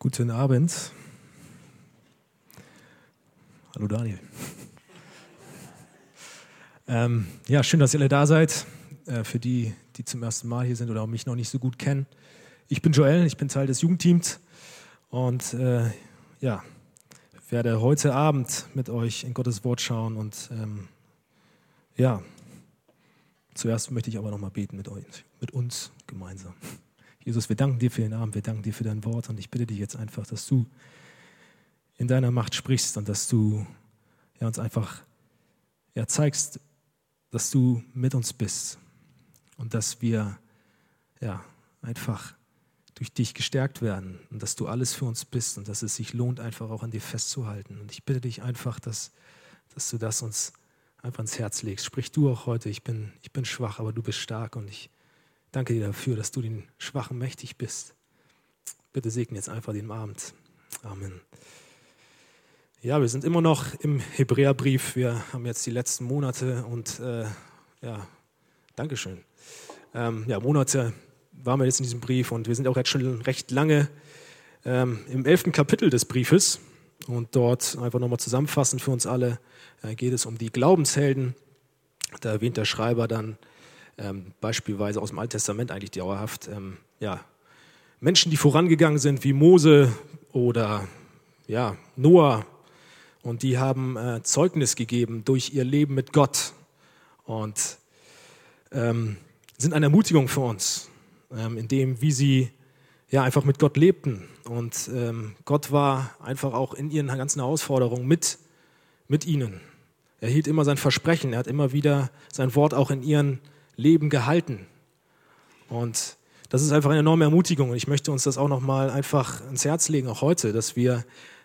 Guten Abend. Hallo Daniel. Ähm, ja, schön, dass ihr alle da seid. Äh, für die, die zum ersten Mal hier sind oder mich noch nicht so gut kennen. Ich bin Joel, ich bin Teil des Jugendteams und äh, ja, werde heute Abend mit euch in Gottes Wort schauen und ähm, ja, zuerst möchte ich aber noch mal beten mit euch, mit uns gemeinsam. Jesus, wir danken dir für den Abend, wir danken dir für dein Wort und ich bitte dich jetzt einfach, dass du in deiner Macht sprichst und dass du ja, uns einfach ja, zeigst, dass du mit uns bist und dass wir ja, einfach durch dich gestärkt werden und dass du alles für uns bist und dass es sich lohnt, einfach auch an dir festzuhalten. Und ich bitte dich einfach, dass, dass du das uns einfach ins Herz legst. Sprich du auch heute, ich bin, ich bin schwach, aber du bist stark und ich Danke dir dafür, dass du den Schwachen mächtig bist. Bitte segne jetzt einfach den Abend. Amen. Ja, wir sind immer noch im Hebräerbrief. Wir haben jetzt die letzten Monate und äh, ja, Dankeschön. Ähm, ja, Monate waren wir jetzt in diesem Brief und wir sind auch jetzt schon recht lange ähm, im elften Kapitel des Briefes. Und dort einfach nochmal zusammenfassend für uns alle äh, geht es um die Glaubenshelden. Da erwähnt der Schreiber dann ähm, beispielsweise aus dem Alten Testament eigentlich dauerhaft, ähm, ja, Menschen, die vorangegangen sind, wie Mose oder ja, Noah, und die haben äh, Zeugnis gegeben durch ihr Leben mit Gott und ähm, sind eine Ermutigung für uns, ähm, in dem, wie sie ja einfach mit Gott lebten. Und ähm, Gott war einfach auch in ihren ganzen Herausforderungen mit, mit ihnen. Er hielt immer sein Versprechen, er hat immer wieder sein Wort auch in ihren Leben gehalten. Und das ist einfach eine enorme Ermutigung und ich möchte uns das auch nochmal einfach ins Herz legen, auch heute, dass wir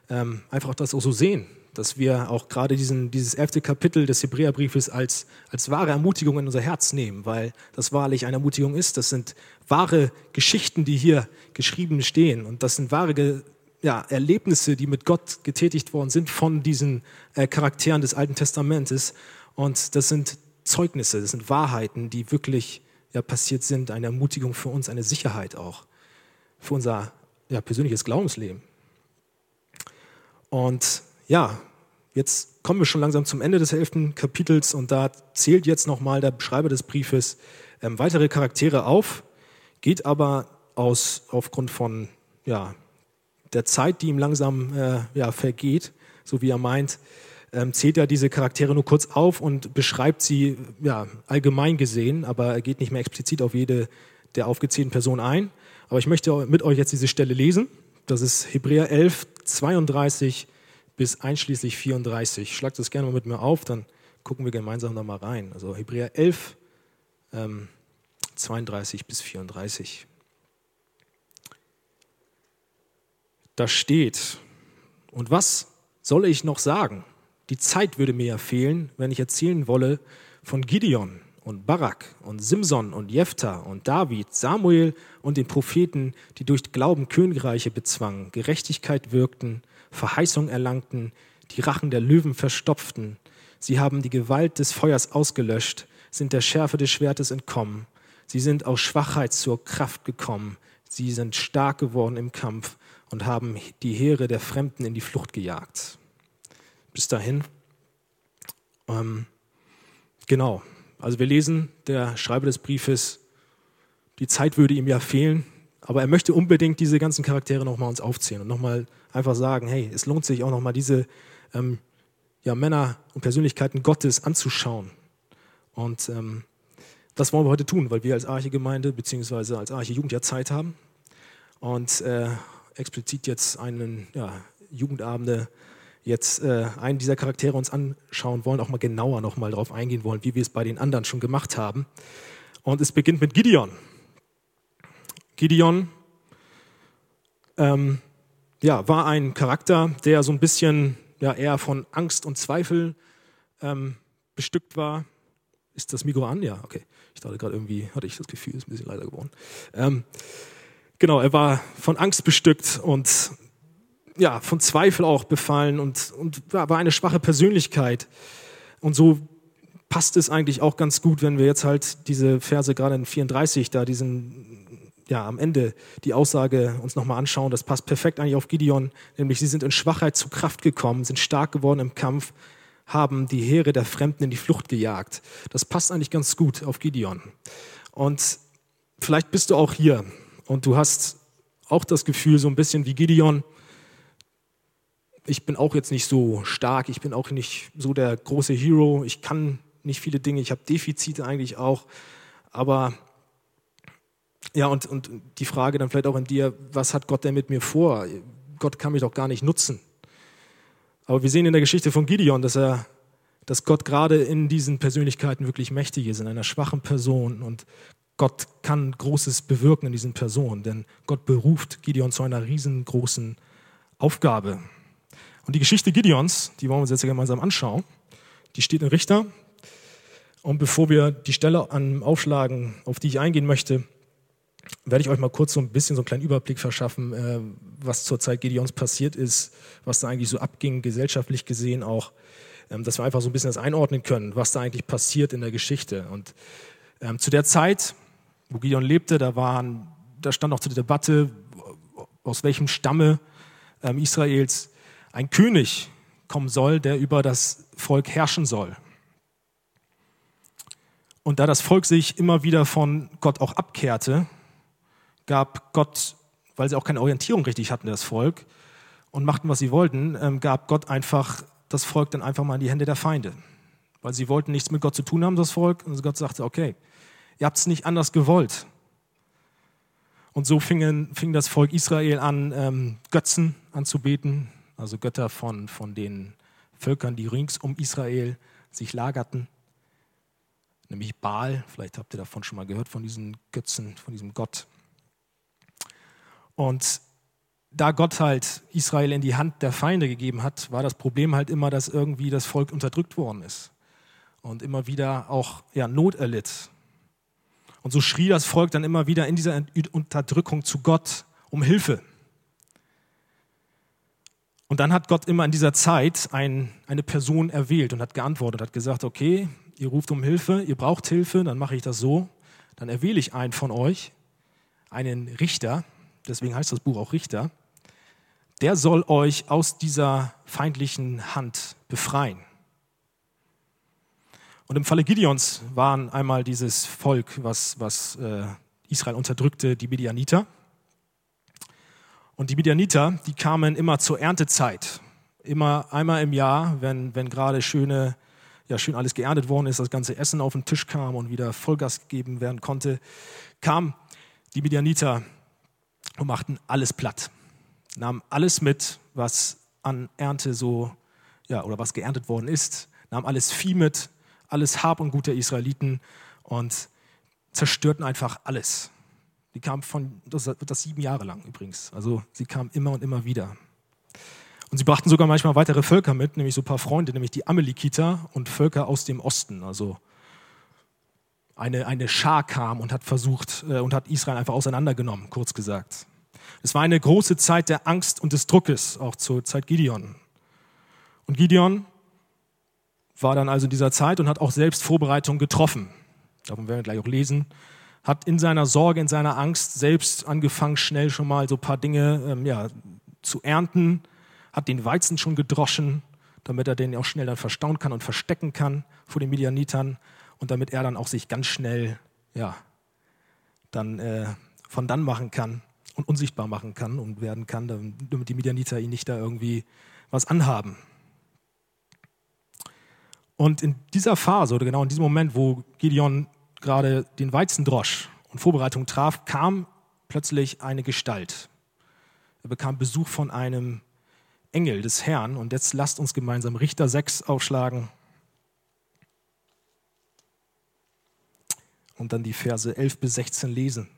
ähm, einfach das auch so sehen, dass wir auch gerade diesen, dieses elfte Kapitel des Hebräerbriefes als, als wahre Ermutigung in unser Herz nehmen, weil das wahrlich eine Ermutigung ist. Das sind wahre Geschichten, die hier geschrieben stehen und das sind wahre ja, Erlebnisse, die mit Gott getätigt worden sind von diesen äh, Charakteren des Alten Testamentes und das sind Zeugnisse, das sind Wahrheiten, die wirklich ja, passiert sind, eine Ermutigung für uns, eine Sicherheit auch für unser ja, persönliches Glaubensleben. Und ja, jetzt kommen wir schon langsam zum Ende des elften Kapitels und da zählt jetzt nochmal der Schreiber des Briefes ähm, weitere Charaktere auf, geht aber aus, aufgrund von ja, der Zeit, die ihm langsam äh, ja, vergeht, so wie er meint, ähm, zählt er diese Charaktere nur kurz auf und beschreibt sie ja, allgemein gesehen, aber er geht nicht mehr explizit auf jede der aufgezählten Personen ein. Aber ich möchte mit euch jetzt diese Stelle lesen. Das ist Hebräer 11, 32 bis einschließlich 34. Schlagt das gerne mal mit mir auf, dann gucken wir gemeinsam da mal rein. Also Hebräer 11, ähm, 32 bis 34. Da steht, und was soll ich noch sagen? Die Zeit würde mir ja fehlen, wenn ich erzählen wolle von Gideon und Barak und Simson und Jephthah und David, Samuel und den Propheten, die durch Glauben Königreiche bezwangen, Gerechtigkeit wirkten, Verheißung erlangten, die Rachen der Löwen verstopften. Sie haben die Gewalt des Feuers ausgelöscht, sind der Schärfe des Schwertes entkommen. Sie sind aus Schwachheit zur Kraft gekommen. Sie sind stark geworden im Kampf und haben die Heere der Fremden in die Flucht gejagt bis dahin. Ähm, genau, also wir lesen, der Schreiber des Briefes, die Zeit würde ihm ja fehlen, aber er möchte unbedingt diese ganzen Charaktere nochmal uns aufzählen und nochmal einfach sagen, hey, es lohnt sich auch nochmal diese ähm, ja, Männer und Persönlichkeiten Gottes anzuschauen. Und ähm, das wollen wir heute tun, weil wir als Arche-Gemeinde bzw. als Arche-Jugend ja Zeit haben und äh, explizit jetzt einen ja, Jugendabende jetzt äh, einen dieser Charaktere uns anschauen wollen, auch mal genauer noch mal darauf eingehen wollen, wie wir es bei den anderen schon gemacht haben. Und es beginnt mit Gideon. Gideon ähm, ja, war ein Charakter, der so ein bisschen ja, eher von Angst und Zweifel ähm, bestückt war. Ist das Mikro an? Ja, okay. Ich dachte gerade irgendwie, hatte ich das Gefühl, ist ein bisschen leiser geworden. Ähm, genau, er war von Angst bestückt und ja, von Zweifel auch befallen und, und war eine schwache Persönlichkeit. Und so passt es eigentlich auch ganz gut, wenn wir jetzt halt diese Verse gerade in 34 da diesen ja, am Ende die Aussage uns nochmal anschauen, das passt perfekt eigentlich auf Gideon, nämlich sie sind in Schwachheit zu Kraft gekommen, sind stark geworden im Kampf, haben die Heere der Fremden in die Flucht gejagt. Das passt eigentlich ganz gut auf Gideon. Und vielleicht bist du auch hier und du hast auch das Gefühl, so ein bisschen wie Gideon, ich bin auch jetzt nicht so stark, ich bin auch nicht so der große Hero, ich kann nicht viele Dinge, ich habe Defizite eigentlich auch, aber ja, und, und die Frage dann vielleicht auch an dir, was hat Gott denn mit mir vor? Gott kann mich doch gar nicht nutzen. Aber wir sehen in der Geschichte von Gideon, dass er, dass Gott gerade in diesen Persönlichkeiten wirklich mächtig ist, in einer schwachen Person. Und Gott kann Großes bewirken in diesen Personen, denn Gott beruft Gideon zu einer riesengroßen Aufgabe. Und die Geschichte Gideons, die wollen wir uns jetzt gemeinsam anschauen. Die steht in Richter. Und bevor wir die Stelle an aufschlagen, auf die ich eingehen möchte, werde ich euch mal kurz so ein bisschen so einen kleinen Überblick verschaffen, äh, was zur Zeit Gideons passiert ist, was da eigentlich so abging, gesellschaftlich gesehen auch, ähm, dass wir einfach so ein bisschen das einordnen können, was da eigentlich passiert in der Geschichte. Und ähm, zu der Zeit, wo Gideon lebte, da, waren, da stand auch zur Debatte, aus welchem Stamme ähm, Israels ein König kommen soll, der über das Volk herrschen soll. Und da das Volk sich immer wieder von Gott auch abkehrte, gab Gott, weil sie auch keine Orientierung richtig hatten, das Volk, und machten, was sie wollten, ähm, gab Gott einfach das Volk dann einfach mal in die Hände der Feinde. Weil sie wollten nichts mit Gott zu tun haben, das Volk. Und Gott sagte, okay, ihr habt es nicht anders gewollt. Und so fing, fing das Volk Israel an, ähm, Götzen anzubeten, also Götter von, von den Völkern, die rings um Israel sich lagerten. Nämlich Baal, vielleicht habt ihr davon schon mal gehört, von diesen Götzen, von diesem Gott. Und da Gott halt Israel in die Hand der Feinde gegeben hat, war das Problem halt immer, dass irgendwie das Volk unterdrückt worden ist und immer wieder auch ja, Not erlitt. Und so schrie das Volk dann immer wieder in dieser Unterdrückung zu Gott um Hilfe. Und dann hat Gott immer in dieser Zeit ein, eine Person erwählt und hat geantwortet, hat gesagt, okay, ihr ruft um Hilfe, ihr braucht Hilfe, dann mache ich das so, dann erwähle ich einen von euch, einen Richter, deswegen heißt das Buch auch Richter, der soll euch aus dieser feindlichen Hand befreien. Und im Falle Gideons waren einmal dieses Volk, was, was äh, Israel unterdrückte, die Midianiter. Und die Midianiter, die kamen immer zur Erntezeit. Immer einmal im Jahr, wenn, wenn gerade schöne, ja, schön alles geerntet worden ist, das ganze Essen auf den Tisch kam und wieder Vollgas gegeben werden konnte, kamen die Midianiter und machten alles platt. Nahmen alles mit, was an Ernte so, ja, oder was geerntet worden ist, nahmen alles Vieh mit, alles Hab und Gut der Israeliten und zerstörten einfach alles. Die kamen von, das, das sieben Jahre lang übrigens. Also sie kamen immer und immer wieder. Und sie brachten sogar manchmal weitere Völker mit, nämlich so ein paar Freunde, nämlich die Amalekiter und Völker aus dem Osten. Also eine, eine Schar kam und hat versucht äh, und hat Israel einfach auseinandergenommen, kurz gesagt. Es war eine große Zeit der Angst und des Druckes, auch zur Zeit Gideon. Und Gideon war dann also in dieser Zeit und hat auch selbst Vorbereitungen getroffen. Davon werden wir gleich auch lesen. Hat in seiner Sorge, in seiner Angst selbst angefangen, schnell schon mal so ein paar Dinge ähm, ja, zu ernten, hat den Weizen schon gedroschen, damit er den auch schnell dann verstauen kann und verstecken kann vor den Midianitern und damit er dann auch sich ganz schnell ja, dann äh, von dann machen kann und unsichtbar machen kann und werden kann, damit die Midianiter ihn nicht da irgendwie was anhaben. Und in dieser Phase oder genau in diesem Moment, wo Gideon gerade den Weizen drosch und Vorbereitung traf, kam plötzlich eine Gestalt. Er bekam Besuch von einem Engel des Herrn und jetzt lasst uns gemeinsam Richter 6 aufschlagen und dann die Verse 11 bis 16 lesen.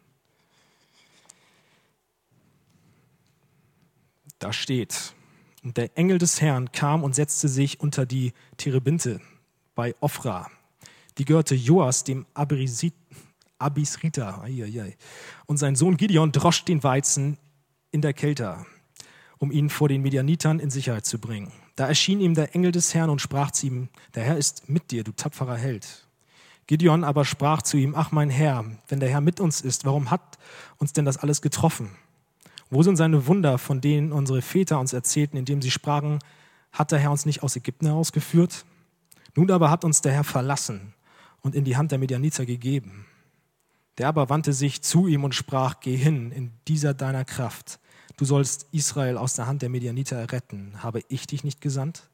Da steht, und der Engel des Herrn kam und setzte sich unter die Terebinte bei Ophra. Die gehörte Joas, dem Abisrita. Und sein Sohn Gideon drosch den Weizen in der Kälte, um ihn vor den Medianitern in Sicherheit zu bringen. Da erschien ihm der Engel des Herrn und sprach zu ihm, der Herr ist mit dir, du tapferer Held. Gideon aber sprach zu ihm, ach mein Herr, wenn der Herr mit uns ist, warum hat uns denn das alles getroffen? Wo sind seine Wunder, von denen unsere Väter uns erzählten, indem sie sprachen, hat der Herr uns nicht aus Ägypten herausgeführt? Nun aber hat uns der Herr verlassen und in die Hand der Medianiter gegeben. Der aber wandte sich zu ihm und sprach, geh hin in dieser deiner Kraft. Du sollst Israel aus der Hand der Medianiter erretten. Habe ich dich nicht gesandt?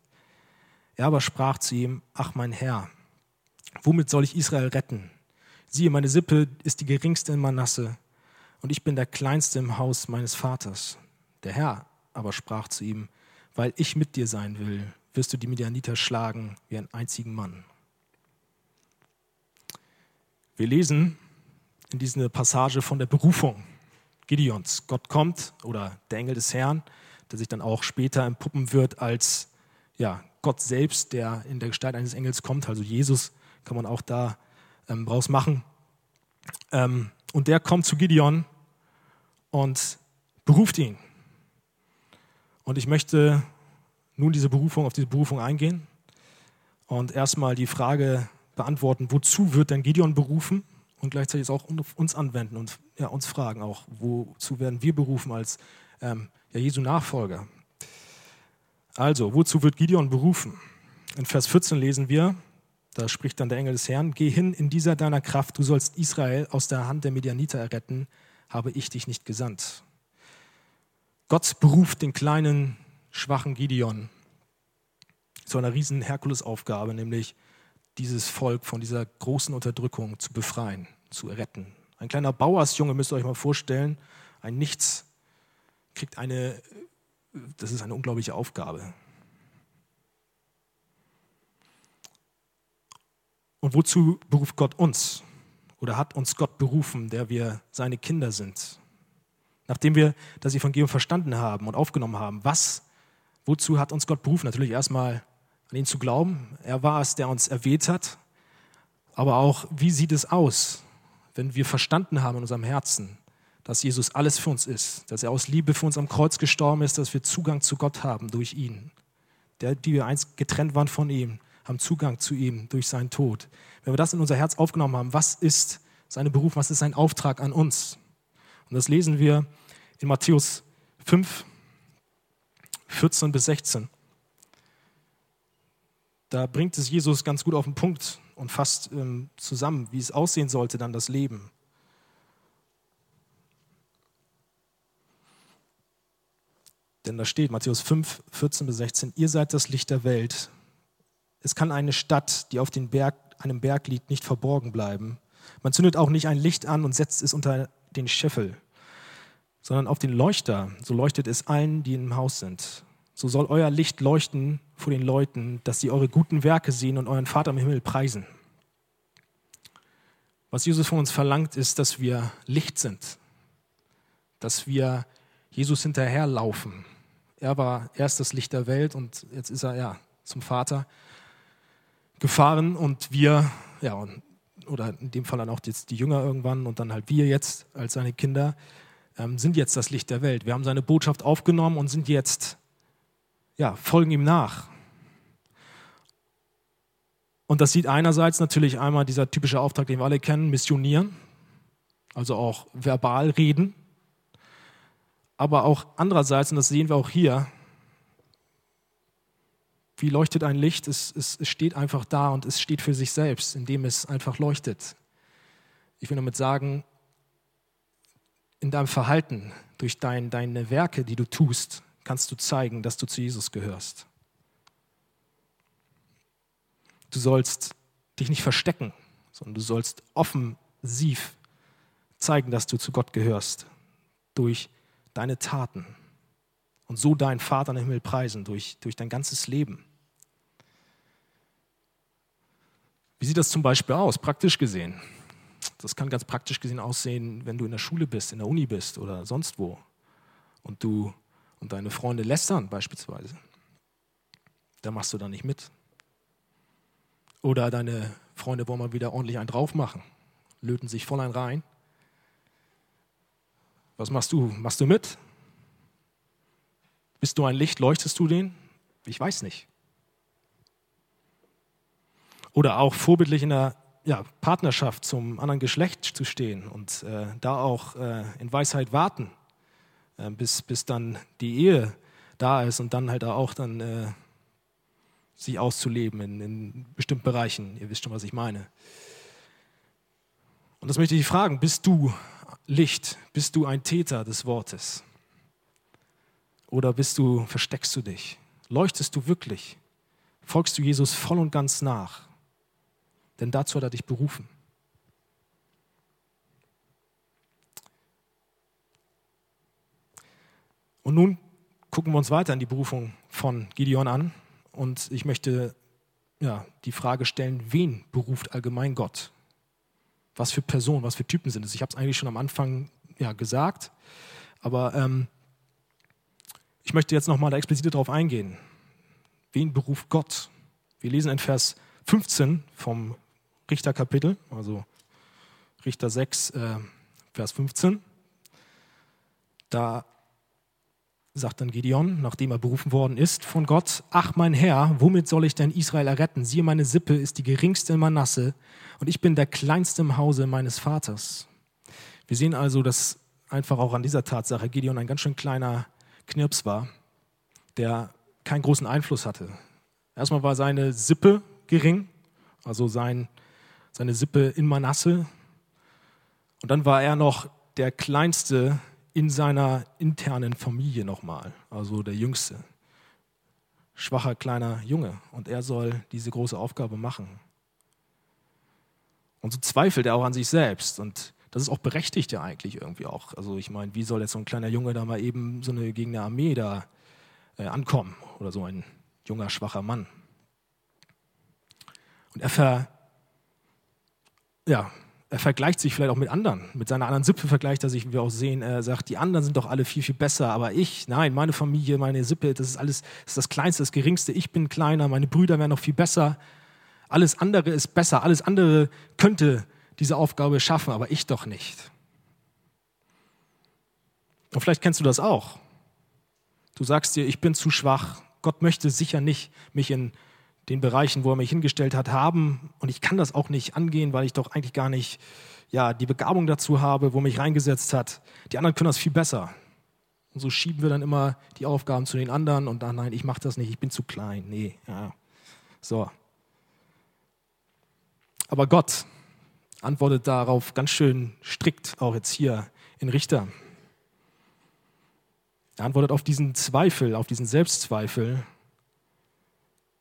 Er aber sprach zu ihm, ach mein Herr, womit soll ich Israel retten? Siehe, meine Sippe ist die geringste in Manasse und ich bin der kleinste im Haus meines Vaters. Der Herr aber sprach zu ihm, weil ich mit dir sein will, wirst du die Medianiter schlagen wie einen einzigen Mann. Wir lesen in dieser Passage von der Berufung Gideons. Gott kommt oder der Engel des Herrn, der sich dann auch später entpuppen wird als ja, Gott selbst, der in der Gestalt eines Engels kommt, also Jesus kann man auch da ähm, draus machen. Ähm, und der kommt zu Gideon und beruft ihn. Und ich möchte nun diese Berufung, auf diese Berufung eingehen und erstmal die Frage beantworten, wozu wird denn Gideon berufen? Und gleichzeitig auch uns anwenden und ja, uns fragen auch, wozu werden wir berufen als ähm, ja, Jesu Nachfolger? Also, wozu wird Gideon berufen? In Vers 14 lesen wir, da spricht dann der Engel des Herrn, geh hin in dieser deiner Kraft, du sollst Israel aus der Hand der Medianiter erretten, habe ich dich nicht gesandt. Gott beruft den kleinen, schwachen Gideon zu einer riesen Herkulesaufgabe, nämlich dieses Volk von dieser großen Unterdrückung zu befreien, zu retten. Ein kleiner Bauersjunge, müsst ihr euch mal vorstellen, ein Nichts, kriegt eine, das ist eine unglaubliche Aufgabe. Und wozu beruft Gott uns? Oder hat uns Gott berufen, der wir seine Kinder sind? Nachdem wir das Evangelium verstanden haben und aufgenommen haben, was, wozu hat uns Gott berufen? Natürlich erstmal an ihn zu glauben. Er war es, der uns erwählt hat. Aber auch, wie sieht es aus, wenn wir verstanden haben in unserem Herzen, dass Jesus alles für uns ist, dass er aus Liebe für uns am Kreuz gestorben ist, dass wir Zugang zu Gott haben durch ihn. Der, die wir einst getrennt waren von ihm, haben Zugang zu ihm durch seinen Tod. Wenn wir das in unser Herz aufgenommen haben, was ist seine Beruf, was ist sein Auftrag an uns? Und das lesen wir in Matthäus 5, 14 bis 16. Da bringt es Jesus ganz gut auf den Punkt und fasst ähm, zusammen, wie es aussehen sollte, dann das Leben. Denn da steht Matthäus 5, 14 bis 16, ihr seid das Licht der Welt. Es kann eine Stadt, die auf den Berg, einem Berg liegt, nicht verborgen bleiben. Man zündet auch nicht ein Licht an und setzt es unter den Scheffel, sondern auf den Leuchter, so leuchtet es allen, die im Haus sind so soll euer Licht leuchten vor den Leuten, dass sie eure guten Werke sehen und euren Vater im Himmel preisen. Was Jesus von uns verlangt, ist, dass wir Licht sind, dass wir Jesus hinterherlaufen. Er war erst das Licht der Welt und jetzt ist er ja zum Vater gefahren und wir, ja, oder in dem Fall dann auch jetzt die Jünger irgendwann und dann halt wir jetzt als seine Kinder, ähm, sind jetzt das Licht der Welt. Wir haben seine Botschaft aufgenommen und sind jetzt ja, folgen ihm nach. Und das sieht einerseits natürlich einmal dieser typische Auftrag, den wir alle kennen, missionieren, also auch verbal reden, aber auch andererseits, und das sehen wir auch hier, wie leuchtet ein Licht? Es, es, es steht einfach da und es steht für sich selbst, indem es einfach leuchtet. Ich will damit sagen, in deinem Verhalten, durch dein, deine Werke, die du tust, kannst du zeigen, dass du zu Jesus gehörst. Du sollst dich nicht verstecken, sondern du sollst offensiv zeigen, dass du zu Gott gehörst durch deine Taten und so deinen Vater im Himmel preisen durch, durch dein ganzes Leben. Wie sieht das zum Beispiel aus, praktisch gesehen? Das kann ganz praktisch gesehen aussehen, wenn du in der Schule bist, in der Uni bist oder sonst wo und du und deine Freunde lästern beispielsweise, da machst du da nicht mit. Oder deine Freunde wollen mal wieder ordentlich einen drauf machen, löten sich voll ein rein. Was machst du? Machst du mit? Bist du ein Licht? Leuchtest du den? Ich weiß nicht. Oder auch vorbildlich in der ja, Partnerschaft zum anderen Geschlecht zu stehen und äh, da auch äh, in Weisheit warten, bis, bis dann die Ehe da ist und dann halt auch dann äh, sich auszuleben in, in bestimmten Bereichen. Ihr wisst schon, was ich meine. Und das möchte ich fragen, bist du Licht? Bist du ein Täter des Wortes? Oder bist du, versteckst du dich? Leuchtest du wirklich? Folgst du Jesus voll und ganz nach? Denn dazu hat er dich berufen. Und nun gucken wir uns weiter in die Berufung von Gideon an. Und ich möchte ja, die Frage stellen, wen beruft allgemein Gott? Was für Personen, was für Typen sind es? Ich habe es eigentlich schon am Anfang ja, gesagt, aber ähm, ich möchte jetzt nochmal da explizit darauf eingehen. Wen beruft Gott? Wir lesen in Vers 15 vom Richterkapitel, also Richter 6, äh, Vers 15. Da sagt dann Gideon, nachdem er berufen worden ist von Gott, ach mein Herr, womit soll ich denn Israel erretten? Siehe, meine Sippe ist die geringste in Manasse und ich bin der kleinste im Hause meines Vaters. Wir sehen also, dass einfach auch an dieser Tatsache Gideon ein ganz schön kleiner Knirps war, der keinen großen Einfluss hatte. Erstmal war seine Sippe gering, also sein, seine Sippe in Manasse. Und dann war er noch der kleinste in seiner internen Familie nochmal, also der Jüngste. Schwacher kleiner Junge und er soll diese große Aufgabe machen. Und so zweifelt er auch an sich selbst und das ist auch berechtigt ja eigentlich irgendwie auch. Also ich meine, wie soll jetzt so ein kleiner Junge da mal eben so eine gegen eine Armee da äh, ankommen oder so ein junger schwacher Mann? Und er ver, ja, er vergleicht sich vielleicht auch mit anderen. Mit seiner anderen Sippe vergleicht er sich, wie wir auch sehen. Er sagt, die anderen sind doch alle viel, viel besser, aber ich, nein, meine Familie, meine Sippe, das ist alles, das ist das Kleinste, das Geringste. Ich bin kleiner, meine Brüder wären noch viel besser. Alles andere ist besser, alles andere könnte diese Aufgabe schaffen, aber ich doch nicht. Und vielleicht kennst du das auch. Du sagst dir, ich bin zu schwach. Gott möchte sicher nicht mich in den Bereichen, wo er mich hingestellt hat, haben. Und ich kann das auch nicht angehen, weil ich doch eigentlich gar nicht ja, die Begabung dazu habe, wo mich reingesetzt hat. Die anderen können das viel besser. Und so schieben wir dann immer die Aufgaben zu den anderen und dann, nein, ich mache das nicht, ich bin zu klein. Nee, ja. So. Aber Gott antwortet darauf ganz schön strikt, auch jetzt hier in Richter. Er antwortet auf diesen Zweifel, auf diesen Selbstzweifel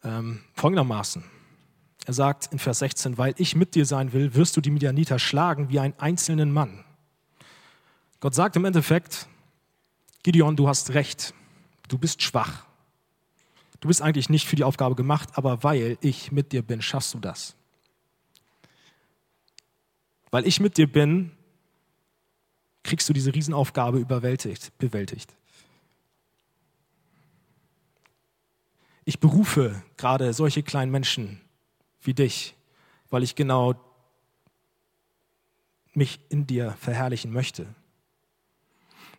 ähm, folgendermaßen. Er sagt in Vers 16, weil ich mit dir sein will, wirst du die Midianiter schlagen wie einen einzelnen Mann. Gott sagt im Endeffekt, Gideon, du hast recht, du bist schwach. Du bist eigentlich nicht für die Aufgabe gemacht, aber weil ich mit dir bin, schaffst du das. Weil ich mit dir bin, kriegst du diese Riesenaufgabe überwältigt, bewältigt. Ich berufe gerade solche kleinen Menschen wie dich, weil ich genau mich in dir verherrlichen möchte.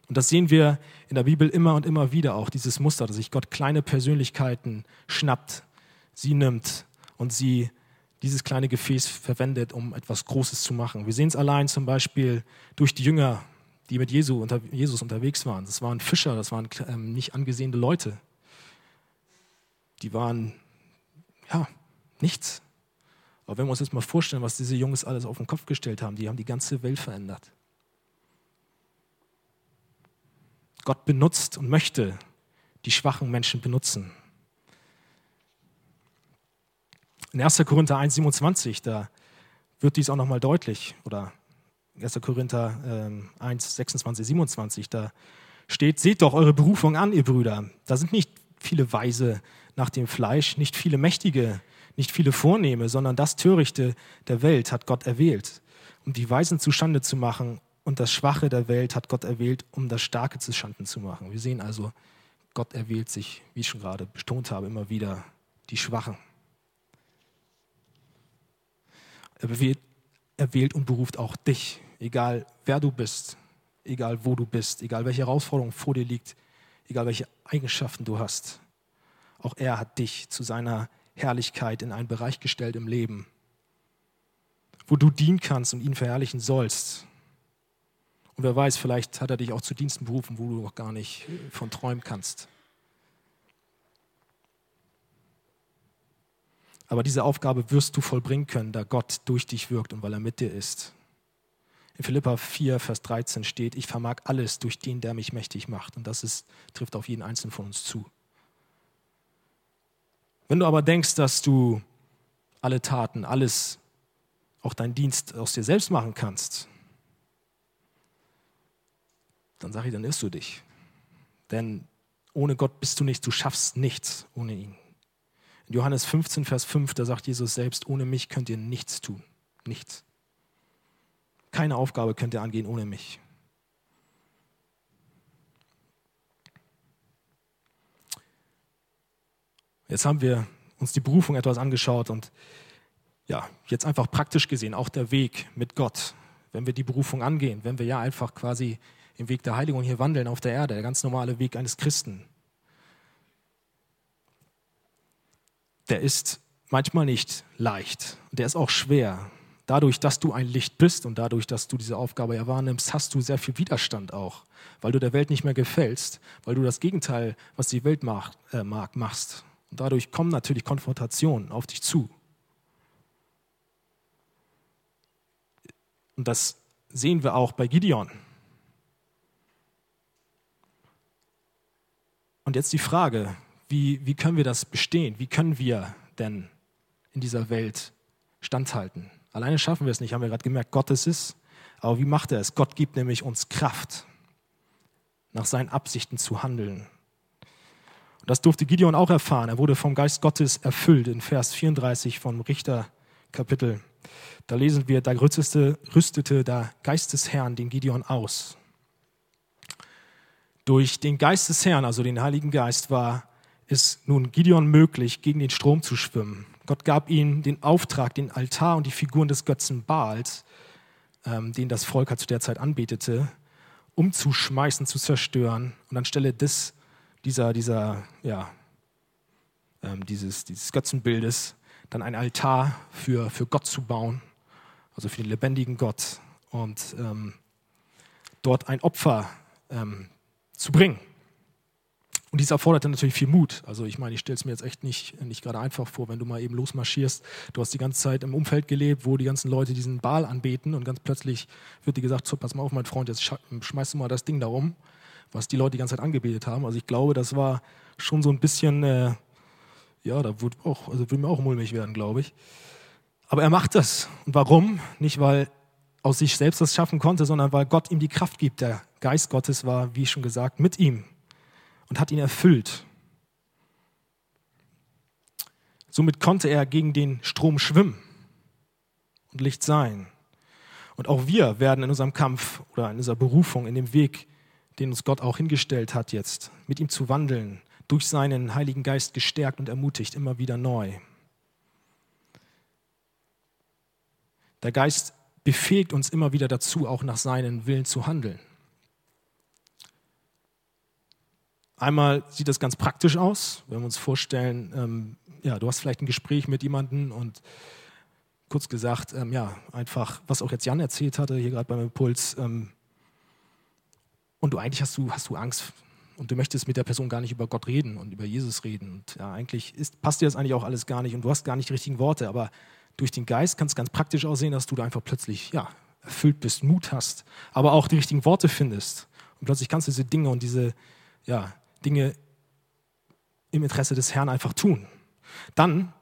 Und das sehen wir in der Bibel immer und immer wieder auch, dieses Muster, dass sich Gott kleine Persönlichkeiten schnappt, sie nimmt und sie dieses kleine Gefäß verwendet, um etwas Großes zu machen. Wir sehen es allein zum Beispiel durch die Jünger, die mit Jesus unterwegs waren. Das waren Fischer, das waren ähm, nicht angesehene Leute die waren, ja, nichts. Aber wenn wir uns jetzt mal vorstellen, was diese Jungs alles auf den Kopf gestellt haben, die haben die ganze Welt verändert. Gott benutzt und möchte die schwachen Menschen benutzen. In 1. Korinther 1,27, da wird dies auch nochmal deutlich, oder 1. Korinther 1, 26, 27, da steht, seht doch eure Berufung an, ihr Brüder. Da sind nicht viele Weise nach dem Fleisch, nicht viele Mächtige, nicht viele Vornehme, sondern das Törichte der Welt hat Gott erwählt, um die Weisen zustande zu machen und das Schwache der Welt hat Gott erwählt, um das Starke zu Schanden zu machen. Wir sehen also, Gott erwählt sich, wie ich schon gerade betont habe, immer wieder die Schwachen. Er wählt, er wählt und beruft auch dich, egal wer du bist, egal wo du bist, egal welche Herausforderung vor dir liegt, egal welche Eigenschaften du hast. Auch er hat dich zu seiner Herrlichkeit in einen Bereich gestellt im Leben. wo du dienen kannst und ihn verherrlichen sollst. Und wer weiß, vielleicht hat er dich auch zu Diensten berufen, wo du noch gar nicht von träumen kannst. Aber diese Aufgabe wirst du vollbringen können, da Gott durch dich wirkt und weil er mit dir ist. In Philippa 4, Vers 13 steht, ich vermag alles durch den, der mich mächtig macht. Und das ist, trifft auf jeden Einzelnen von uns zu. Wenn du aber denkst, dass du alle Taten, alles, auch deinen Dienst aus dir selbst machen kannst, dann sage ich, dann irrst du dich. Denn ohne Gott bist du nichts, du schaffst nichts ohne ihn. In Johannes 15, Vers 5, da sagt Jesus selbst, ohne mich könnt ihr nichts tun. Nichts. Keine Aufgabe könnt ihr angehen ohne mich. Jetzt haben wir uns die Berufung etwas angeschaut und ja, jetzt einfach praktisch gesehen, auch der Weg mit Gott, wenn wir die Berufung angehen, wenn wir ja einfach quasi im Weg der Heiligung hier wandeln auf der Erde, der ganz normale Weg eines Christen, der ist manchmal nicht leicht. Der ist auch schwer. Dadurch, dass du ein Licht bist und dadurch, dass du diese Aufgabe ja wahrnimmst, hast du sehr viel Widerstand auch, weil du der Welt nicht mehr gefällst, weil du das Gegenteil, was die Welt mag, äh, mag machst. Und dadurch kommen natürlich Konfrontationen auf dich zu. Und das sehen wir auch bei Gideon. Und jetzt die Frage, wie, wie können wir das bestehen? Wie können wir denn in dieser Welt standhalten? Alleine schaffen wir es nicht, haben wir gerade gemerkt, Gott ist es. Aber wie macht er es? Gott gibt nämlich uns Kraft, nach seinen Absichten zu handeln. Und das durfte Gideon auch erfahren. Er wurde vom Geist Gottes erfüllt in Vers 34 vom Richterkapitel. Da lesen wir, da rüstete, rüstete der Geist des Herrn den Gideon aus. Durch den Geist des Herrn, also den Heiligen Geist, war ist nun Gideon möglich, gegen den Strom zu schwimmen. Gott gab ihm den Auftrag, den Altar und die Figuren des Götzen Baals, ähm, den das Volk halt zu der Zeit anbetete, umzuschmeißen, zu zerstören und anstelle des, dieser, dieser, ja, ähm, dieses, dieses Götzenbildes dann ein Altar für, für Gott zu bauen, also für den lebendigen Gott und ähm, dort ein Opfer ähm, zu bringen. Und dies erforderte natürlich viel Mut. Also ich meine, ich stelle es mir jetzt echt nicht, nicht gerade einfach vor, wenn du mal eben losmarschierst. Du hast die ganze Zeit im Umfeld gelebt, wo die ganzen Leute diesen Ball anbeten und ganz plötzlich wird dir gesagt, so, pass mal auf, mein Freund, jetzt schmeißt du mal das Ding da rum, was die Leute die ganze Zeit angebetet haben. Also ich glaube, das war schon so ein bisschen, äh, ja, da würde auch, also würde mir auch mulmig werden, glaube ich. Aber er macht das. Und warum? Nicht, weil aus sich selbst das schaffen konnte, sondern weil Gott ihm die Kraft gibt. Der Geist Gottes war, wie schon gesagt, mit ihm und hat ihn erfüllt. Somit konnte er gegen den Strom schwimmen und Licht sein. Und auch wir werden in unserem Kampf oder in unserer Berufung, in dem Weg, den uns Gott auch hingestellt hat jetzt, mit ihm zu wandeln, durch seinen Heiligen Geist gestärkt und ermutigt, immer wieder neu. Der Geist befähigt uns immer wieder dazu, auch nach seinen Willen zu handeln. Einmal sieht das ganz praktisch aus, wenn wir uns vorstellen, ähm, ja, du hast vielleicht ein Gespräch mit jemandem und kurz gesagt, ähm, ja, einfach, was auch jetzt Jan erzählt hatte, hier gerade beim Impuls, ähm, und du eigentlich hast du, hast du Angst und du möchtest mit der Person gar nicht über Gott reden und über Jesus reden. Und ja, eigentlich ist, passt dir das eigentlich auch alles gar nicht und du hast gar nicht die richtigen Worte, aber durch den Geist kann es ganz praktisch aussehen, dass du da einfach plötzlich, ja, erfüllt bist, Mut hast, aber auch die richtigen Worte findest. Und plötzlich kannst du diese Dinge und diese, ja, Dinge im Interesse des Herrn einfach tun. Dann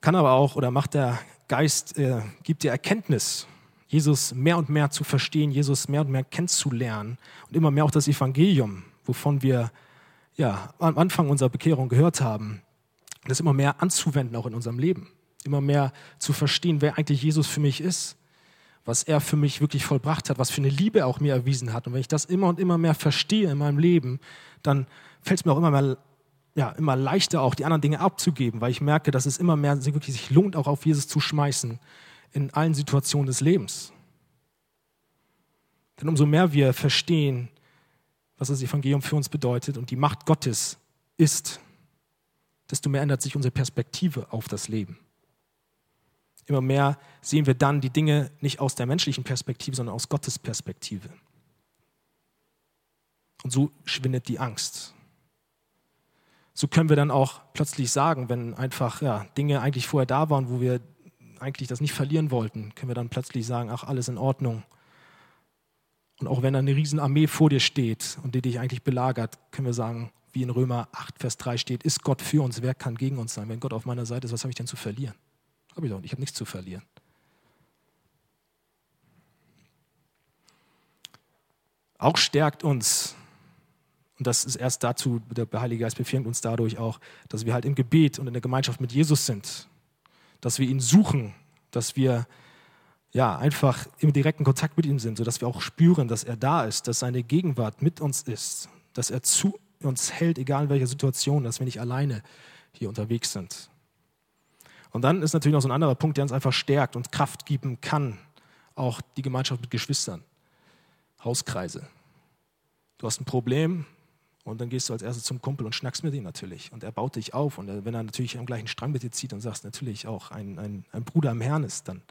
kann aber auch oder macht der Geist, äh, gibt dir Erkenntnis, Jesus mehr und mehr zu verstehen, Jesus mehr und mehr kennenzulernen und immer mehr auch das Evangelium, wovon wir ja am Anfang unserer Bekehrung gehört haben, das immer mehr anzuwenden auch in unserem Leben, immer mehr zu verstehen, wer eigentlich Jesus für mich ist was er für mich wirklich vollbracht hat, was für eine Liebe er auch mir erwiesen hat. Und wenn ich das immer und immer mehr verstehe in meinem Leben, dann fällt es mir auch immer mehr, ja, immer leichter, auch die anderen Dinge abzugeben, weil ich merke, dass es immer mehr wirklich sich lohnt, auch auf Jesus zu schmeißen in allen Situationen des Lebens. Denn umso mehr wir verstehen, was das Evangelium für uns bedeutet und die Macht Gottes ist, desto mehr ändert sich unsere Perspektive auf das Leben. immer mehr sehen wir dann die Dinge nicht aus der menschlichen Perspektive, sondern aus Gottes Perspektive. Und so schwindet die Angst. So können wir dann auch plötzlich sagen, wenn einfach ja, Dinge eigentlich vorher da waren, wo wir eigentlich das nicht verlieren wollten, können wir dann plötzlich sagen, ach, alles in Ordnung. Und auch wenn eine Riesenarmee vor dir steht und die dich eigentlich belagert, können wir sagen, wie in Römer 8, Vers 3 steht, ist Gott für uns, wer kann gegen uns sein? Wenn Gott auf meiner Seite ist, was habe ich denn zu verlieren? Habe ich doch ich habe nichts zu verlieren. Auch stärkt uns, und das ist erst dazu, der Heilige Geist befähigt uns dadurch auch, dass wir halt im Gebet und in der Gemeinschaft mit Jesus sind, dass wir ihn suchen, dass wir ja, einfach im direkten Kontakt mit ihm sind, sodass wir auch spüren, dass er da ist, dass seine Gegenwart mit uns ist, dass er zu uns hält, egal in welcher Situation, dass wir nicht alleine hier unterwegs sind. Und dann ist natürlich noch so ein anderer Punkt, der uns einfach stärkt und Kraft geben kann, auch die Gemeinschaft mit Geschwistern, Hauskreise. Du hast ein Problem und dann gehst du als erstes zum Kumpel und schnackst mit ihm natürlich. Und er baut dich auf. Und wenn er natürlich am gleichen Strang mit dir zieht und sagst natürlich auch ein, ein, ein Bruder im Herrn ist, dann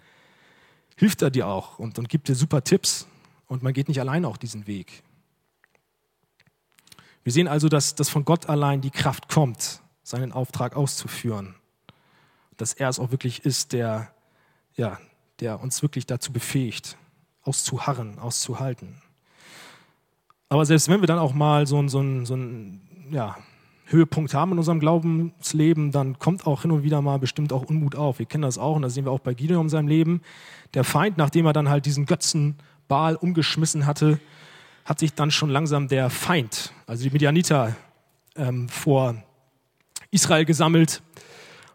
hilft er dir auch und, und gibt dir super Tipps und man geht nicht alleine auch diesen Weg. Wir sehen also, dass, dass von Gott allein die Kraft kommt, seinen Auftrag auszuführen. Dass er es auch wirklich ist, der, ja, der uns wirklich dazu befähigt, auszuharren, auszuhalten. Aber selbst wenn wir dann auch mal so ein, so so ein ja, Höhepunkt haben in unserem Glaubensleben, dann kommt auch hin und wieder mal bestimmt auch Unmut auf. Wir kennen das auch und das sehen wir auch bei Gideon in seinem Leben. Der Feind, nachdem er dann halt diesen Götzen Baal umgeschmissen hatte, hat sich dann schon langsam der Feind, also die Medianiter, ähm, vor Israel gesammelt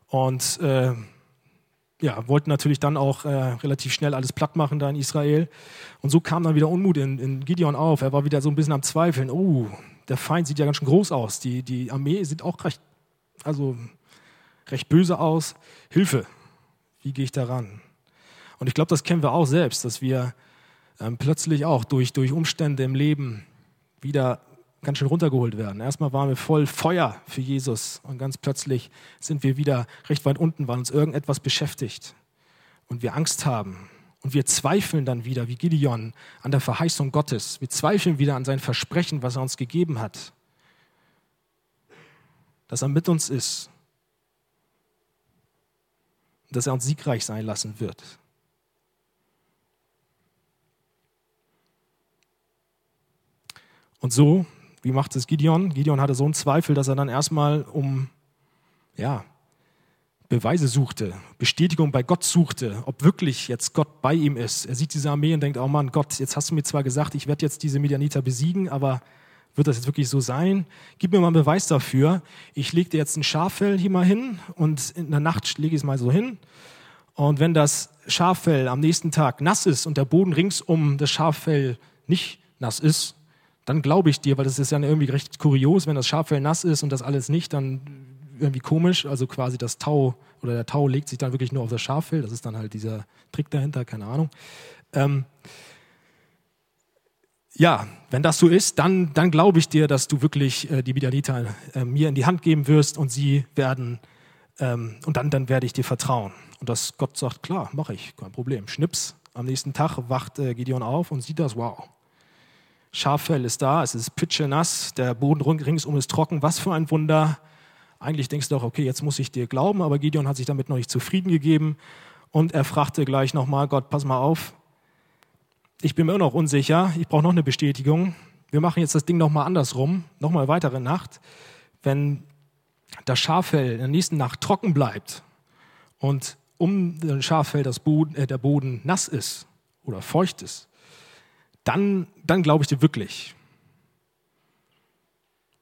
und äh, ja, wollten natürlich dann auch äh, relativ schnell alles platt machen da in Israel. Und so kam dann wieder Unmut in, in Gideon auf. Er war wieder so ein bisschen am Zweifeln. Oh, der Feind sieht ja ganz schön groß aus. Die, die Armee sieht auch recht, also recht böse aus. Hilfe, wie gehe ich daran? Und ich glaube, das kennen wir auch selbst, dass wir ähm, plötzlich auch durch, durch Umstände im Leben wieder ganz schön runtergeholt werden. Erstmal waren wir voll Feuer für Jesus und ganz plötzlich sind wir wieder recht weit unten, weil uns irgendetwas beschäftigt und wir Angst haben und wir zweifeln dann wieder, wie Gideon, an der Verheißung Gottes. Wir zweifeln wieder an sein Versprechen, was er uns gegeben hat. Dass er mit uns ist. Dass er uns siegreich sein lassen wird. Und so, wie macht es Gideon? Gideon hatte so einen Zweifel, dass er dann erstmal um, ja, Beweise suchte, Bestätigung bei Gott suchte, ob wirklich jetzt Gott bei ihm ist. Er sieht diese Armee und denkt, oh Mann, Gott, jetzt hast du mir zwar gesagt, ich werde jetzt diese Medianiter besiegen, aber wird das jetzt wirklich so sein? Gib mir mal einen Beweis dafür. Ich lege dir jetzt ein Schaffell hier mal hin und in der Nacht lege ich es mal so hin. Und wenn das Schaffell am nächsten Tag nass ist und der Boden rings um das Schaffell nicht nass ist, dann glaube ich dir, weil das ist ja irgendwie recht kurios, wenn das Schaffell nass ist und das alles nicht, dann irgendwie komisch. Also quasi das Tau oder der Tau legt sich dann wirklich nur auf das Schaffell. Das ist dann halt dieser Trick dahinter, keine Ahnung. Ähm, ja, wenn das so ist, dann, dann glaube ich dir, dass du wirklich äh, die Midianiter äh, mir in die Hand geben wirst und sie werden, ähm, und dann, dann werde ich dir vertrauen. Und dass Gott sagt, klar, mache ich, kein Problem. Schnips, am nächsten Tag wacht äh, Gideon auf und sieht das, wow. Schaffell ist da, es ist pitschenass, der Boden ringsum ist trocken, was für ein Wunder. Eigentlich denkst du doch, okay, jetzt muss ich dir glauben, aber Gideon hat sich damit noch nicht zufrieden gegeben und er fragte gleich nochmal, Gott, pass mal auf, ich bin mir immer noch unsicher, ich brauche noch eine Bestätigung. Wir machen jetzt das Ding nochmal andersrum, nochmal weitere Nacht. Wenn das Schaffell in der nächsten Nacht trocken bleibt und um das Schaffell das Boden, äh, der Boden nass ist oder feucht ist, dann, dann glaube ich dir wirklich.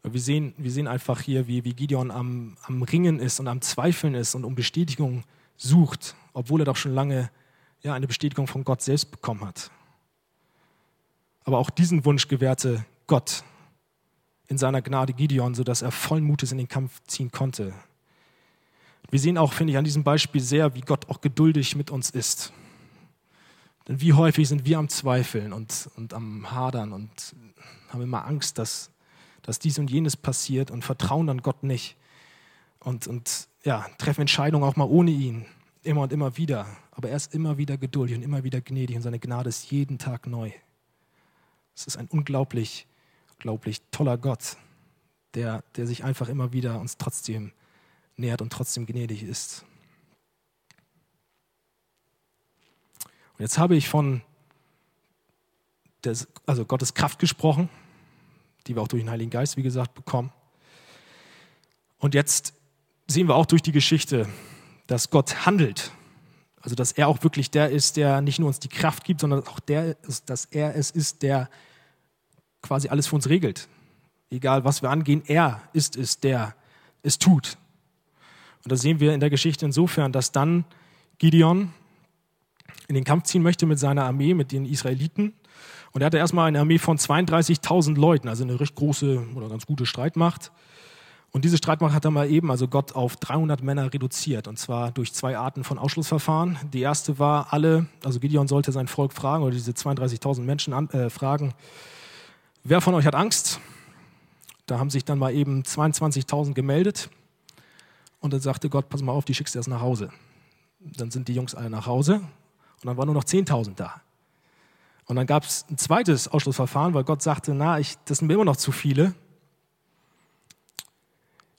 Wir sehen, wir sehen einfach hier, wie, wie Gideon am, am Ringen ist und am Zweifeln ist und um Bestätigung sucht, obwohl er doch schon lange ja, eine Bestätigung von Gott selbst bekommen hat. Aber auch diesen Wunsch gewährte Gott in seiner Gnade Gideon, sodass er vollen Mutes in den Kampf ziehen konnte. Wir sehen auch, finde ich, an diesem Beispiel sehr, wie Gott auch geduldig mit uns ist. Denn wie häufig sind wir am Zweifeln und, und am Hadern und haben immer Angst, dass dass dies und jenes passiert und vertrauen dann Gott nicht und, und ja, treffen Entscheidungen auch mal ohne ihn. Immer und immer wieder. Aber er ist immer wieder geduldig und immer wieder gnädig und seine Gnade ist jeden Tag neu. Es ist ein unglaublich, unglaublich toller Gott, der, der sich einfach immer wieder uns trotzdem nähert und trotzdem gnädig ist. Jetzt habe ich von des, also Gottes Kraft gesprochen, die wir auch durch den Heiligen Geist, wie gesagt, bekommen. Und jetzt sehen wir auch durch die Geschichte, dass Gott handelt. Also, dass er auch wirklich der ist, der nicht nur uns die Kraft gibt, sondern auch der ist, dass er es ist, der quasi alles für uns regelt. Egal, was wir angehen, er ist es, der es tut. Und da sehen wir in der Geschichte insofern, dass dann Gideon in den Kampf ziehen möchte mit seiner Armee, mit den Israeliten. Und er hatte erstmal eine Armee von 32.000 Leuten, also eine recht große oder ganz gute Streitmacht. Und diese Streitmacht hat er mal eben, also Gott, auf 300 Männer reduziert. Und zwar durch zwei Arten von Ausschlussverfahren. Die erste war, alle, also Gideon sollte sein Volk fragen, oder diese 32.000 Menschen an, äh, fragen, wer von euch hat Angst? Da haben sich dann mal eben 22.000 gemeldet. Und dann sagte Gott, pass mal auf, die schickst du erst nach Hause. Dann sind die Jungs alle nach Hause. Und dann waren nur noch 10.000 da. Und dann gab es ein zweites Ausschlussverfahren, weil Gott sagte, na, ich, das sind mir immer noch zu viele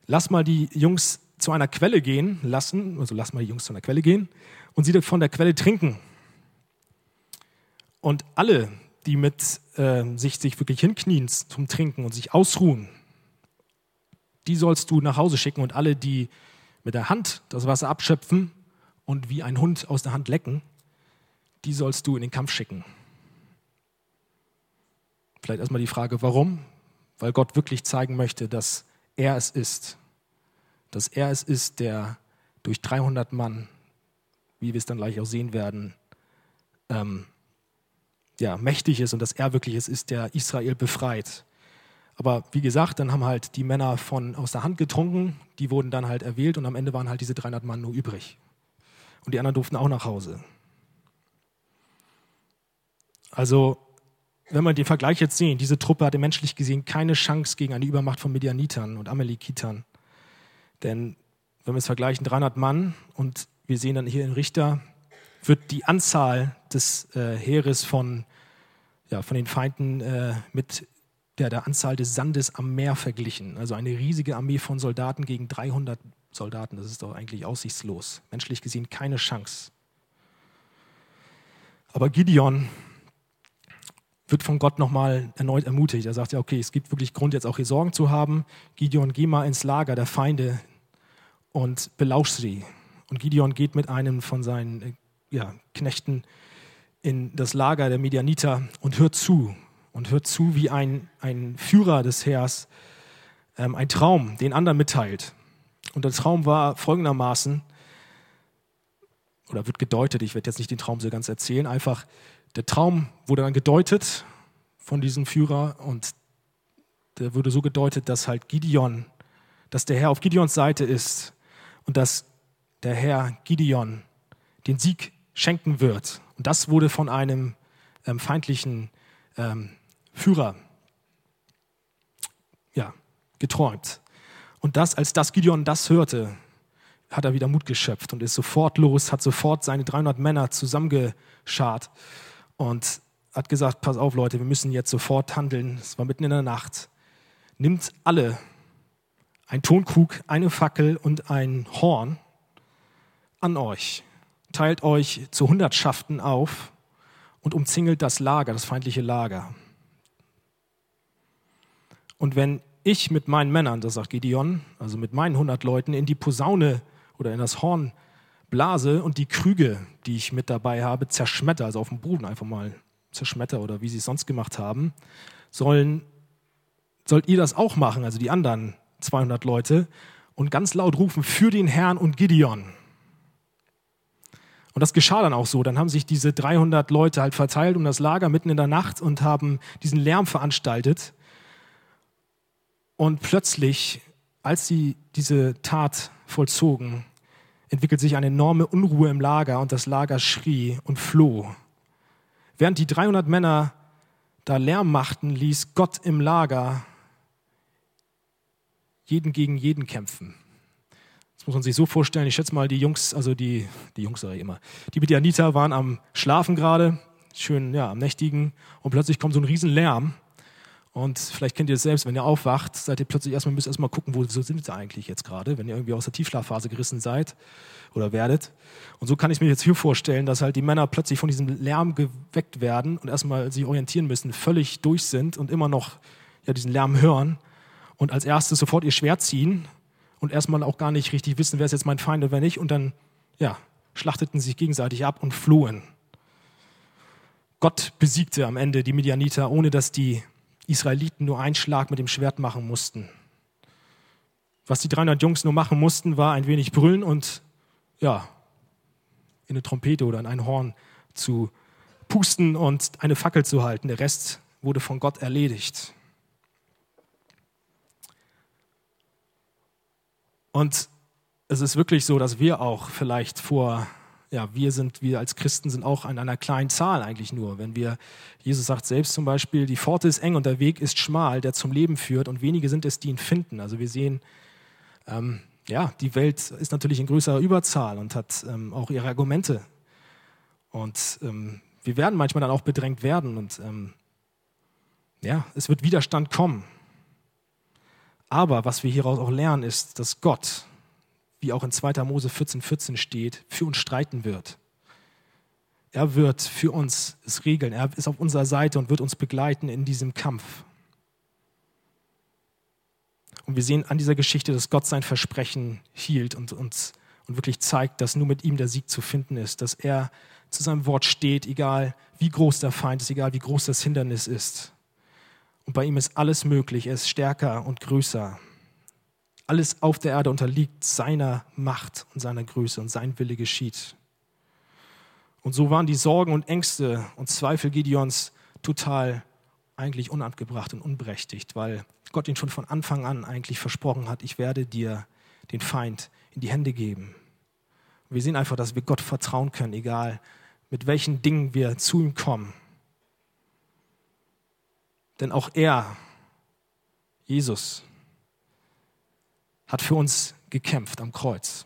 lass mal die Jungs zu einer Quelle gehen lassen, also lass mal die Jungs zu einer Quelle gehen und sie von der Quelle trinken. Und alle, die mit äh, sich, sich wirklich hinknien zum Trinken und sich ausruhen, die sollst du nach Hause schicken und alle, die mit der Hand das Wasser abschöpfen und wie ein Hund aus der Hand lecken, die sollst du in den Kampf schicken. Vielleicht erstmal die Frage, warum? Weil Gott wirklich zeigen möchte, dass er es ist. Dass er es ist, der durch 300 Mann, wie wir es dann gleich auch sehen werden, ähm, ja, mächtig ist und dass er wirklich es ist, der Israel befreit. Aber wie gesagt, dann haben halt die Männer von aus der Hand getrunken, die wurden dann halt erwählt und am Ende waren halt diese 300 Mann nur übrig. Und die anderen durften auch nach Hause. Also wenn wir den Vergleich jetzt sehen, diese Truppe hatte menschlich gesehen keine Chance gegen eine Übermacht von Medianitern und Amalekitern. Denn wenn wir es vergleichen, 300 Mann und wir sehen dann hier in Richter, wird die Anzahl des äh, Heeres von, ja, von den Feinden äh, mit der, der Anzahl des Sandes am Meer verglichen. Also eine riesige Armee von Soldaten gegen 300 Soldaten, das ist doch eigentlich aussichtslos. Menschlich gesehen keine Chance. Aber Gideon wird von Gott nochmal erneut ermutigt. Er sagt ja, okay, es gibt wirklich Grund, jetzt auch hier Sorgen zu haben. Gideon, geh mal ins Lager der Feinde und belausch sie. Und Gideon geht mit einem von seinen äh, ja, Knechten in das Lager der Medianiter und hört zu. Und hört zu, wie ein, ein Führer des Heers ähm, ein Traum den anderen mitteilt. Und der Traum war folgendermaßen, oder wird gedeutet, ich werde jetzt nicht den Traum so ganz erzählen, einfach der Traum wurde dann gedeutet von diesem Führer und der wurde so gedeutet, dass halt Gideon, dass der Herr auf Gideons Seite ist und dass der Herr Gideon den Sieg schenken wird. Und das wurde von einem ähm, feindlichen ähm, Führer ja, geträumt. Und das, als das Gideon das hörte, hat er wieder Mut geschöpft und ist sofort los, hat sofort seine 300 Männer zusammengeschart und hat gesagt, pass auf Leute, wir müssen jetzt sofort handeln. Es war mitten in der Nacht. Nimmt alle ein Tonkrug, eine Fackel und ein Horn an euch. Teilt euch zu Hundertschaften auf und umzingelt das Lager, das feindliche Lager. Und wenn ich mit meinen Männern, das sagt Gideon, also mit meinen hundert Leuten, in die Posaune oder in das Horn blase und die Krüge, die ich mit dabei habe, zerschmetter, also auf dem Boden einfach mal zerschmetter oder wie sie es sonst gemacht haben, sollen, sollt ihr das auch machen, also die anderen 200 Leute, und ganz laut rufen für den Herrn und Gideon. Und das geschah dann auch so. Dann haben sich diese 300 Leute halt verteilt um das Lager mitten in der Nacht und haben diesen Lärm veranstaltet. Und plötzlich, als sie diese Tat vollzogen, entwickelt sich eine enorme Unruhe im Lager und das Lager schrie und floh. Während die 300 Männer da Lärm machten, ließ Gott im Lager jeden gegen jeden kämpfen. Das muss man sich so vorstellen. Ich schätze mal, die Jungs, also die, die Jungs sage ich immer, die mit Janita waren am Schlafen gerade, schön, ja, am Nächtigen und plötzlich kommt so ein riesen Lärm und vielleicht kennt ihr es selbst, wenn ihr aufwacht, seid ihr plötzlich erstmal, müsst erstmal gucken, wo sind wir eigentlich jetzt gerade, wenn ihr irgendwie aus der Tiefschlafphase gerissen seid oder werdet. Und so kann ich mir jetzt hier vorstellen, dass halt die Männer plötzlich von diesem Lärm geweckt werden und erstmal sich orientieren müssen, völlig durch sind und immer noch ja, diesen Lärm hören und als erstes sofort ihr Schwert ziehen und erstmal auch gar nicht richtig wissen, wer ist jetzt mein Feind und wer nicht und dann, ja, schlachteten sich gegenseitig ab und flohen. Gott besiegte am Ende die Midianiter, ohne dass die Israeliten nur einen Schlag mit dem Schwert machen mussten. Was die 300 Jungs nur machen mussten, war ein wenig brüllen und ja, in eine Trompete oder in ein Horn zu pusten und eine Fackel zu halten. Der Rest wurde von Gott erledigt. Und es ist wirklich so, dass wir auch vielleicht vor ja, wir sind, wir als Christen sind auch an einer kleinen Zahl eigentlich nur. Wenn wir, Jesus sagt selbst zum Beispiel, die Pforte ist eng und der Weg ist schmal, der zum Leben führt und wenige sind es, die ihn finden. Also wir sehen, ähm, ja, die Welt ist natürlich in größerer Überzahl und hat ähm, auch ihre Argumente. Und ähm, wir werden manchmal dann auch bedrängt werden und ähm, ja, es wird Widerstand kommen. Aber was wir hieraus auch lernen, ist, dass Gott wie auch in 2. Mose 14, 14 steht, für uns streiten wird. Er wird für uns es regeln. Er ist auf unserer Seite und wird uns begleiten in diesem Kampf. Und wir sehen an dieser Geschichte, dass Gott sein Versprechen hielt und uns und wirklich zeigt, dass nur mit ihm der Sieg zu finden ist, dass er zu seinem Wort steht, egal wie groß der Feind ist, egal wie groß das Hindernis ist. Und bei ihm ist alles möglich, er ist stärker und größer. Alles auf der Erde unterliegt seiner Macht und seiner Größe und sein Wille geschieht. Und so waren die Sorgen und Ängste und Zweifel Gideons total eigentlich unabgebracht und unberechtigt, weil Gott ihn schon von Anfang an eigentlich versprochen hat, ich werde dir den Feind in die Hände geben. wir sehen einfach, dass wir Gott vertrauen können, egal mit welchen Dingen wir zu ihm kommen. Denn auch er, Jesus, hat für uns gekämpft am Kreuz.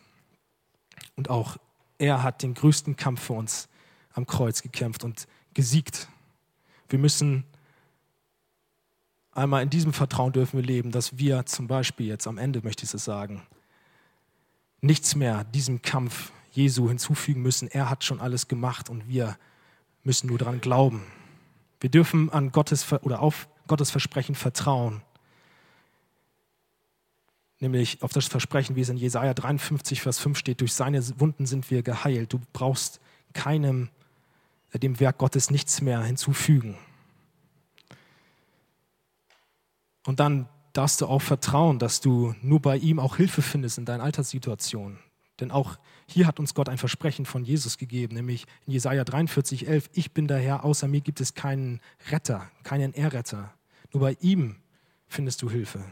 Und auch er hat den größten Kampf für uns am Kreuz gekämpft und gesiegt. Wir müssen einmal in diesem Vertrauen dürfen wir leben, dass wir zum Beispiel jetzt am Ende, möchte ich es sagen, nichts mehr diesem Kampf Jesu hinzufügen müssen. Er hat schon alles gemacht und wir müssen nur daran glauben. Wir dürfen an Gottes oder auf Gottes Versprechen vertrauen nämlich auf das Versprechen, wie es in Jesaja 53, Vers 5 steht: Durch seine Wunden sind wir geheilt. Du brauchst keinem, äh, dem Werk Gottes nichts mehr hinzufügen. Und dann darfst du auch vertrauen, dass du nur bei ihm auch Hilfe findest in deinen Alltagssituationen. Denn auch hier hat uns Gott ein Versprechen von Jesus gegeben, nämlich in Jesaja 43, 11: Ich bin der Herr, außer mir gibt es keinen Retter, keinen Erretter. Nur bei ihm findest du Hilfe.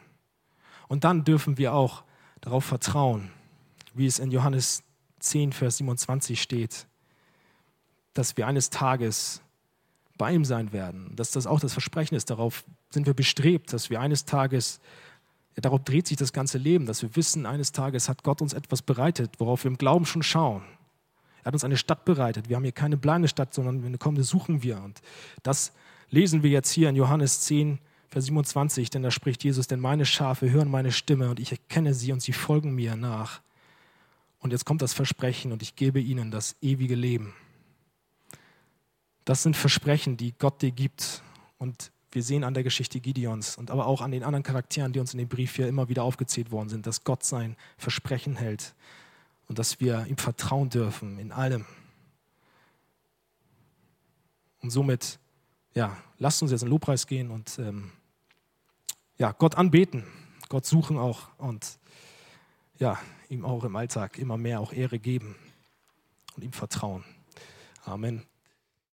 Und dann dürfen wir auch darauf vertrauen, wie es in Johannes 10, Vers 27 steht, dass wir eines Tages bei ihm sein werden, dass das auch das Versprechen ist. Darauf sind wir bestrebt, dass wir eines Tages, darauf dreht sich das ganze Leben, dass wir wissen, eines Tages hat Gott uns etwas bereitet, worauf wir im Glauben schon schauen. Er hat uns eine Stadt bereitet. Wir haben hier keine bleibende Stadt, sondern eine kommende suchen wir. Und das lesen wir jetzt hier in Johannes 10, Vers 27, denn da spricht Jesus, denn meine Schafe hören meine Stimme und ich erkenne sie und sie folgen mir nach. Und jetzt kommt das Versprechen und ich gebe ihnen das ewige Leben. Das sind Versprechen, die Gott dir gibt. Und wir sehen an der Geschichte Gideons und aber auch an den anderen Charakteren, die uns in dem Brief hier immer wieder aufgezählt worden sind, dass Gott sein Versprechen hält und dass wir ihm vertrauen dürfen in allem. Und somit, ja, lasst uns jetzt in Lobpreis gehen und ähm, ja, Gott anbeten, Gott suchen auch und ja, ihm auch im Alltag immer mehr auch Ehre geben und ihm vertrauen. Amen.